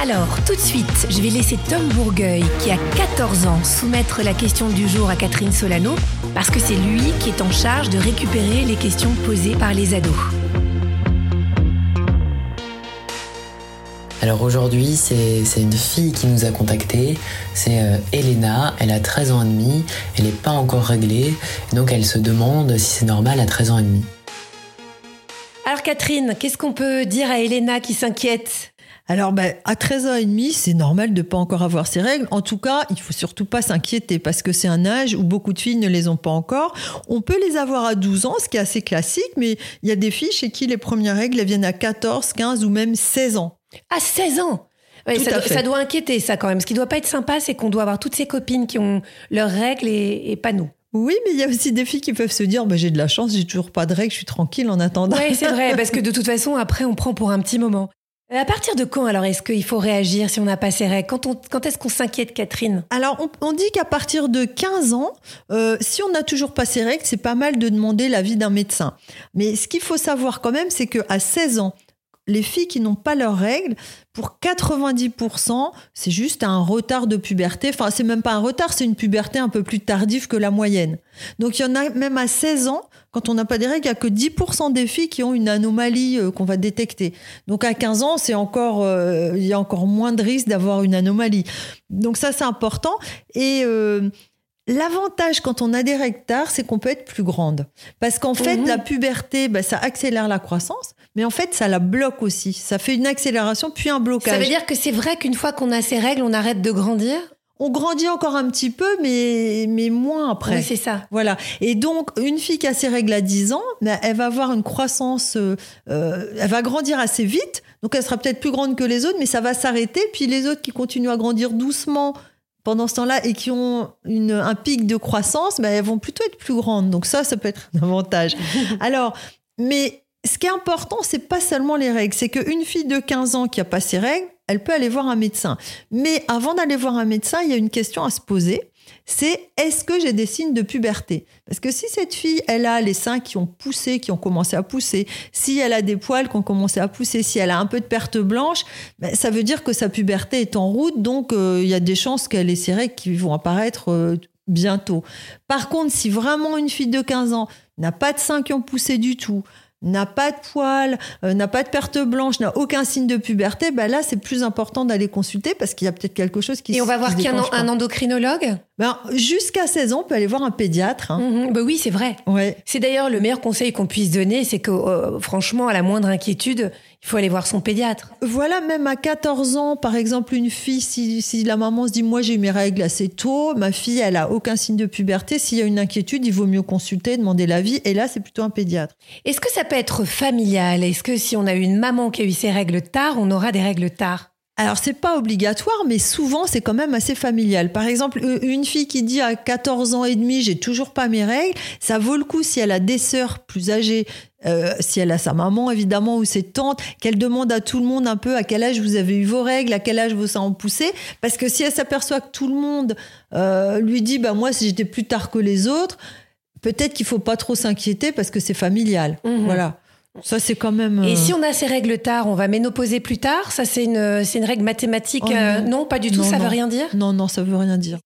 Alors, tout de suite, je vais laisser Tom Bourgueil, qui a 14 ans, soumettre la question du jour à Catherine Solano, parce que c'est lui qui est en charge de récupérer les questions posées par les ados. Alors aujourd'hui, c'est une fille qui nous a contactés. C'est euh, Elena, elle a 13 ans et demi, elle n'est pas encore réglée, donc elle se demande si c'est normal à 13 ans et demi. Alors Catherine, qu'est-ce qu'on peut dire à Elena qui s'inquiète? Alors, ben, à 13 ans et demi, c'est normal de pas encore avoir ses règles. En tout cas, il faut surtout pas s'inquiéter parce que c'est un âge où beaucoup de filles ne les ont pas encore. On peut les avoir à 12 ans, ce qui est assez classique, mais il y a des filles chez qui les premières règles elles viennent à 14, 15 ou même 16 ans. À 16 ans ça, doit, inquiéter, ça, quand même. Ce qui doit pas être sympa, c'est qu'on doit avoir toutes ces copines qui ont leurs règles et, pas nous. Oui, mais il y a aussi des filles qui peuvent se dire bah, j'ai de la chance, j'ai toujours pas de règles, je suis tranquille en attendant. Oui, c'est vrai, parce que de toute façon, après, on prend pour un petit moment. Euh, à partir de quand alors est-ce qu'il faut réagir si on n'a pas ses règles? Quand, est-ce qu'on s'inquiète, Catherine? Alors on, dit qu'à partir de 15 ans, euh, si on n'a toujours pas ses règles, c'est pas mal de demander l'avis d'un médecin. Mais ce qu'il faut savoir quand même, c'est qu'à 16 ans, les filles qui n'ont pas leurs règles, pour 90%, c'est juste un retard de puberté. Enfin, c'est même pas un retard, c'est une puberté un peu plus tardive que la moyenne. Donc, il y en a même à 16 ans, quand on n'a pas des règles, il n'y a que 10% des filles qui ont une anomalie euh, qu'on va détecter. Donc, à 15 ans, c'est encore, euh, il y a encore moins de risques d'avoir une anomalie. Donc, ça, c'est important. Et euh, L'avantage quand on a des règles tard, c'est qu'on peut être plus grande. Parce qu'en fait, mhm. la puberté, bah, ça accélère la croissance, mais en fait, ça la bloque aussi. Ça fait une accélération puis un blocage. Ça veut dire que c'est vrai qu'une fois qu'on a ces règles, on arrête de grandir? On grandit encore un petit peu, mais, mais moins après. Oui, c'est ça. Voilà. Et donc, une fille qui a ses règles à 10 ans, bah, elle va avoir une croissance, euh, euh, elle va grandir assez vite. Donc, elle sera peut-être plus grande que les autres, mais ça va s'arrêter. Puis les autres qui continuent à grandir doucement, pendant ce temps-là et qui ont une, un pic de croissance, ben, elles vont plutôt être plus grandes. Donc ça, ça peut être un avantage. Alors, mais ce qui est important, c'est pas seulement les règles, c'est qu'une fille de 15 ans qui a pas ses règles, elle peut aller voir un médecin. Mais avant d'aller voir un médecin, il y a une question à se poser c'est est-ce que j'ai des signes de puberté? Parce que si cette fille, elle a les seins qui ont poussé, qui ont commencé à pousser, si elle a des poils qui ont commencé à pousser, si elle a un peu de perte blanche, ben, ça veut dire que sa puberté est en route, donc euh, il y a des chances qu'elle ait ses règles qui vont apparaître euh, bientôt. Par contre, si vraiment une fille de 15 ans n'a pas de seins qui ont poussé du tout, n'a pas de poils, euh, n'a pas de perte blanche, n'a aucun signe de puberté, ben là, c'est plus important d'aller consulter parce qu'il y a peut-être quelque chose qui Et on va voir qu'il y a un, endocrinologue? Ben, Jusqu'à 16 ans, on peut aller voir un pédiatre. Hein. Mhm. ben oui, c'est vrai. Ouais. C'est d'ailleurs le meilleur conseil qu'on puisse donner, c'est que euh, franchement, à la moindre inquiétude, il faut aller voir son pédiatre. Voilà, même à 14 ans, par exemple, une fille, si, si la maman se dit, moi j'ai eu mes règles assez tôt, ma fille, elle a aucun signe de puberté, s'il y a une inquiétude, il vaut mieux consulter, demander l'avis, et là, c'est plutôt un pédiatre. Est-ce que ça peut être familial? Est-ce que si on a eu une maman qui a eu ses règles tard, on aura des règles tard? Alors, c'est pas obligatoire, mais souvent, c'est quand même assez familial. Par exemple, une fille qui dit à 14 ans et demi, j'ai toujours pas mes règles, ça vaut le coup si elle a des sœurs plus âgées, euh, si elle a sa maman, évidemment, ou ses tantes, qu'elle demande à tout le monde un peu à quel âge vous avez eu vos règles, à quel âge seins ont poussé. Parce que si elle s'aperçoit que tout le monde euh, lui dit, bah, moi, si j'étais plus tard que les autres, peut-être qu'il faut pas trop s'inquiéter parce que c'est familial. Mhm. Voilà. Ça, c'est quand même. Et si euh, on a ces règles tard, on va ménopauser plus tard? Ça, c'est une, c'est une règle mathématique oh euh, non. pas du tout, ça ne veut rien dire? Non, non, ça veut rien dire.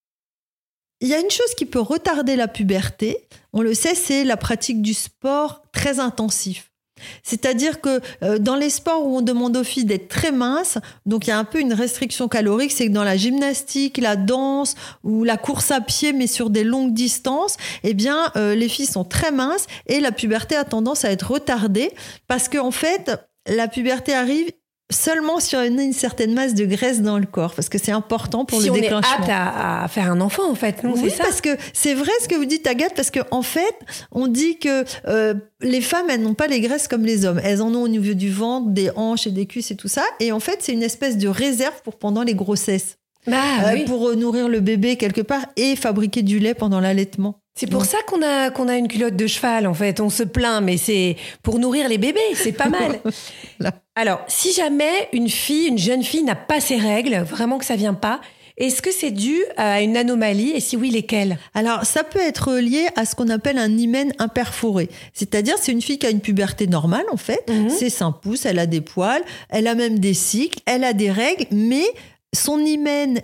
Il y a une chose qui peut retarder la puberté, on le sait, c'est la pratique du sport très intensif. C'est-à-dire que euh, dans les sports où on demande aux filles d'être très minces, donc il y a un peu une restriction calorique, c'est que dans la gymnastique, la danse ou la course à pied, mais sur des longues distances, eh bien, euh, les filles sont très minces et la puberté a tendance à être retardée parce qu'en fait, la puberté arrive seulement si on a une certaine masse de graisse dans le corps, parce que c'est important pour si le on déclenchement. est apte à, à faire un enfant, en fait, non Oui, ça parce que c'est vrai ce que vous dites, Agathe, parce qu'en en fait, on dit que euh, les femmes, elles n'ont pas les graisses comme les hommes. Elles en ont au niveau du ventre, des hanches et des cuisses et tout ça. Et en fait, c'est une espèce de réserve pour pendant les grossesses, Bah, Euh, oui. pour euh, nourrir le bébé quelque part et fabriquer du lait pendant l'allaitement. C'est pour ça qu'on a, qu'on a une culotte de cheval, en fait. On se plaint, mais c'est pour nourrir les bébés. C'est pas mal. Alors, si jamais une fille, une jeune fille n'a pas ses règles, vraiment que ça vient pas, est-ce que c'est dû à une anomalie? Et si oui, lesquelles? Alors, ça peut être lié à ce qu'on appelle un hymen imperforé. C'est-à-dire, c'est une fille qui a une puberté normale, en fait. Mhm. C'est 5 pouces, elle a des poils, elle a même des cycles, elle a des règles, mais son hymen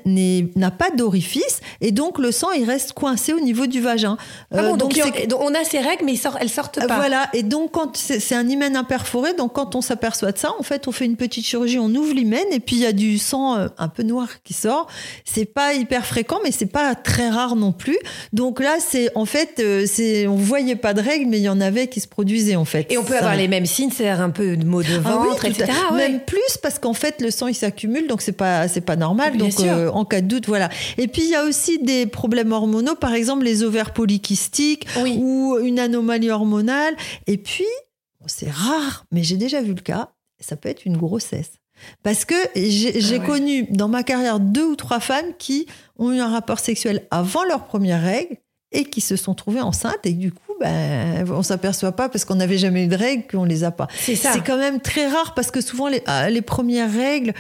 n'a pas d'orifice et donc le sang il reste coincé au niveau du vagin. Ah Euh, bon, donc, c'est- on a ses règles, mais ils sortent- elles sortent pas. Voilà, et donc quand c'est c'est un hymen imperforé, donc quand on s'aperçoit de ça, en fait, on fait une petite chirurgie, on ouvre l'hymen et puis il y a du sang euh, un peu noir qui sort. C'est pas hyper fréquent, mais c'est pas très rare non plus. Donc là, c'est en fait, euh, c'est on voyait pas de règles, mais il y en avait qui se produisaient en fait. Et on peut Ça avoir les mêmes signes, c'est-à-dire un peu de maux de Ah oui, ventre, etc. Ah ouais. Même plus parce qu'en fait le sang il s'accumule donc c'est pas c'est pas normal Bien donc euh, en cas de doute voilà. Et puis il y a aussi des problèmes hormonaux par exemple les ovaires polykystiques Oui. ou une anomalie hormonale et puis c'est rare mais j'ai déjà vu le cas ça peut être une grossesse. Parce que j'ai Ah ouais. connu dans ma carrière deux ou trois femmes qui ont eu un rapport sexuel avant leur première règle et qui se sont trouvées enceintes et du coup ben on s'aperçoit pas parce qu'on n'avait jamais eu de règles qu'on les a pas. C'est quand même très rare parce que souvent les, ah, les premières règles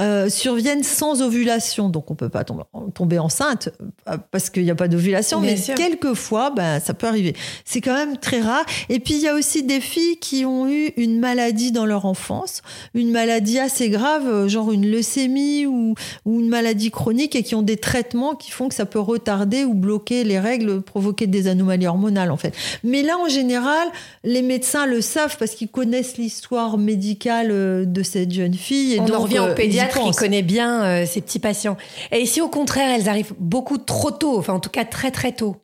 euh, surviennent sans ovulation, donc on peut pas tomber, tomber enceinte euh, parce qu'il n'y a pas d'ovulation, mais sûr. quelquefois, ben, ça peut arriver. C'est quand même très rare. Et puis il y a aussi des filles qui ont eu une maladie dans leur enfance, une maladie assez grave, euh, genre une leucémie ou, ou une maladie chronique, et qui ont des traitements qui font que ça peut retarder ou bloquer les règles, provoquer des anomalies hormonales en fait. Mais là, en général, les médecins le savent parce qu'ils connaissent l'histoire médicale de cette jeune fille. Et on donc, en revient euh, au pédiatre qui pensent. connaît bien euh, ses petits patients. Et si au contraire, elles arrivent beaucoup trop tôt, enfin en tout cas très très tôt?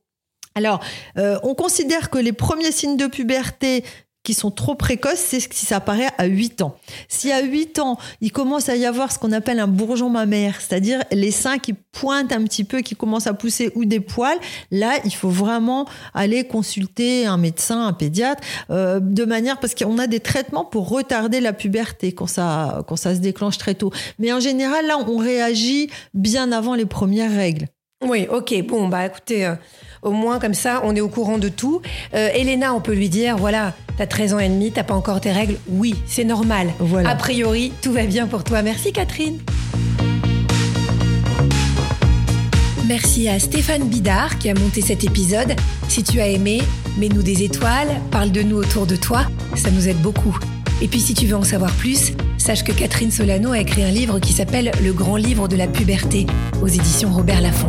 Alors, euh, on considère que les premiers signes de puberté qui sont trop précoces, c'est si ça apparaît à 8 ans. Si à 8 ans, il commence à y avoir ce qu'on appelle un bourgeon mammaire, c'est-à-dire les seins qui pointent un petit peu, qui commencent à pousser ou des poils, là, il faut vraiment aller consulter un médecin, un pédiatre, euh, de manière parce qu'on a des traitements pour retarder la puberté quand ça, quand ça se déclenche très tôt. Mais en général, là, on réagit bien avant les premières règles. Oui, ok. Bon, bah écoutez, euh, au moins comme ça, on est au courant de tout. Euh, Elena, on peut lui dire, voilà, t'as 13 ans et demi, t'as pas encore tes règles. Oui, c'est normal. Voilà. A priori, tout va bien pour toi. Merci Catherine. Merci à Stéphane Bidard qui a monté cet épisode. Si tu as aimé, mets-nous des étoiles, parle de nous autour de toi, ça nous aide beaucoup. Et puis si tu veux en savoir plus, sache que Catherine Solano a écrit un livre qui s'appelle Le grand livre de la puberté aux éditions Robert Laffont.